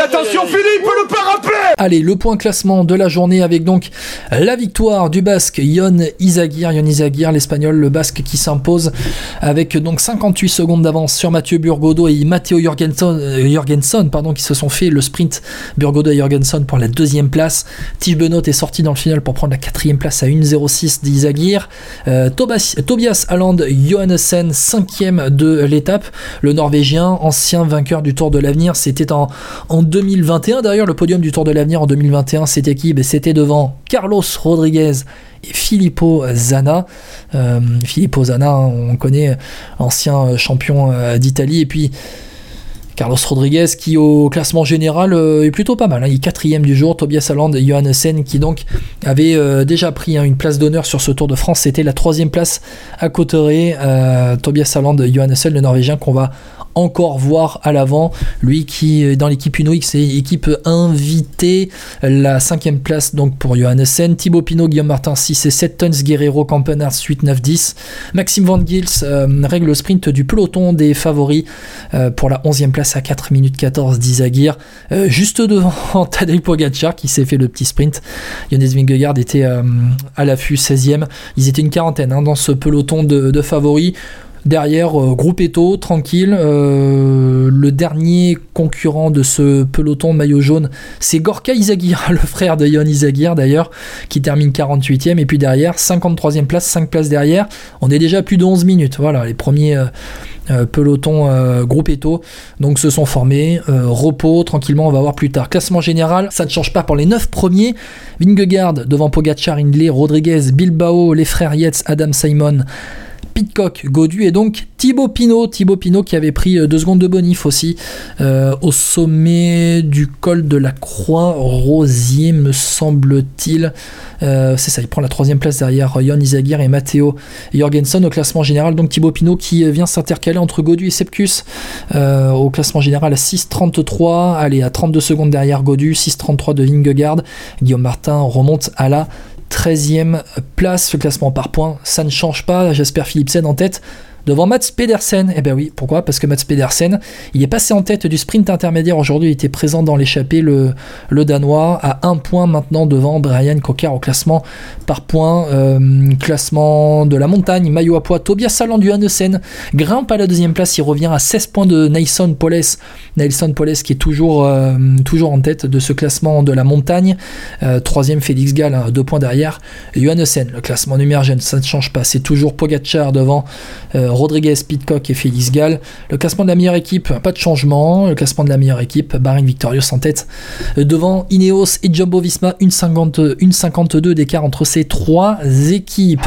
attention Philippe, le parapet Allez, le point classement de la journée avec donc la victoire du Basque Yon Izagir, Yon Izagir, l'espagnol, le Basque qui s'impose avec donc 58 secondes d'avance sur Mathieu Burgodo et Matteo Jorgensen, euh, pardon, qui se sont fait le sprint Burgodo et Jorgensen pour la deuxième place. Tige Benoît est sorti dans le final pour prendre la quatrième place à 1.06 d'Izagir. Euh, Tobias, Tobias Alland Johannessen, cinquième de l'étape. Le Norvégien, ancien vainqueur du Tour de l'avenir, c'était en, en 2021. D'ailleurs, le podium du Tour de l'avenir en 2021, c'était qui? Ben, C'était devant Carlos Rodriguez et Filippo Zana. Euh, Filippo Zana, hein, on connaît, ancien champion euh, d'Italie. Et puis. Carlos Rodriguez qui au classement général euh, est plutôt pas mal. Hein. Il est quatrième du jour. Tobias Alland et Johannessen qui donc avait déjà pris hein, une place d'honneur sur ce Tour de France. C'était la troisième place à Cotteret. Tobias Alland et Johannessen, le Norvégien qu'on va encore voir à l'avant. Lui qui est dans l'équipe Uno X et équipe invitée. La cinquième place donc pour Johannessen. Thibaut Pinot, Guillaume Martin 6 et 7 tons. Guerrero, Campenars 8, 9, 10. Maxime Van Gils euh, règle le sprint du peloton des favoris euh, pour la 11e place à 4 minutes 14 d'Izagir. Euh, juste devant Tadej Pogacar qui s'est fait le petit sprint. Jonas Vingegaard était à l'affût 16e. Ils étaient une quarantaine hein, dans ce peloton de favoris. Derrière, euh, groupe Eto, tranquille. Euh, le dernier concurrent de ce peloton de maillot jaune, c'est Gorka Izagir, le frère de Yon Izagir d'ailleurs, qui termine 48e. Et puis derrière, 53e place, 5 places derrière. On est déjà à plus de 11 minutes. Voilà, les premiers euh, pelotons groupe Eto donc se sont formés. repos, tranquillement, on va voir plus tard. Classement général, ça ne change pas pour les 9 premiers. Vingegaard devant Pogacar, Hindley, Rodriguez, Bilbao, les frères Yates, Adam Simon. Pitcock, Godu et donc Thibaut Pinot. Thibaut Pinot qui avait pris euh, deux secondes de bonif aussi euh, au sommet du col de la Croix Rosier, me semble-t-il. Euh, c'est ça, il prend la troisième place derrière Jon Isagir et Matteo Jorgensen au classement général. Donc Thibaut Pinot qui vient s'intercaler entre Godu et Sepkus au classement général à 6.33. Allez, à 32 secondes derrière Godu, 6.33 de Vingegaard. Guillaume Martin remonte à la 13e place, le classement par points, ça ne change pas, j'espère Philipsen en tête devant Mats Pedersen. Eh ben oui, pourquoi? Parce que Mats Pedersen, il est passé en tête du sprint intermédiaire aujourd'hui, il était présent dans l'échappée, le, le Danois, à un point maintenant devant Brian Cocker au classement par points. Euh, classement de la montagne, maillot à poids, Tobias Salan du Hannesen grimpe à la deuxième place, il revient à 16 points de Nelson Poles. Nelson Poles qui est toujours, euh, toujours en tête de ce classement de la montagne. Euh, troisième, Félix Gall, hein, deux points derrière. Johannessen, le classement numéro ça ne change pas, c'est toujours Pogacar devant. Rodriguez, Pitcock et Félix Gall. Le classement de la meilleure équipe, pas de changement. Le classement de la meilleure équipe, Bahrain Victorious en tête. Euh, devant Ineos et Jumbo Visma, une, 50, une 52 d'écart entre ces trois équipes.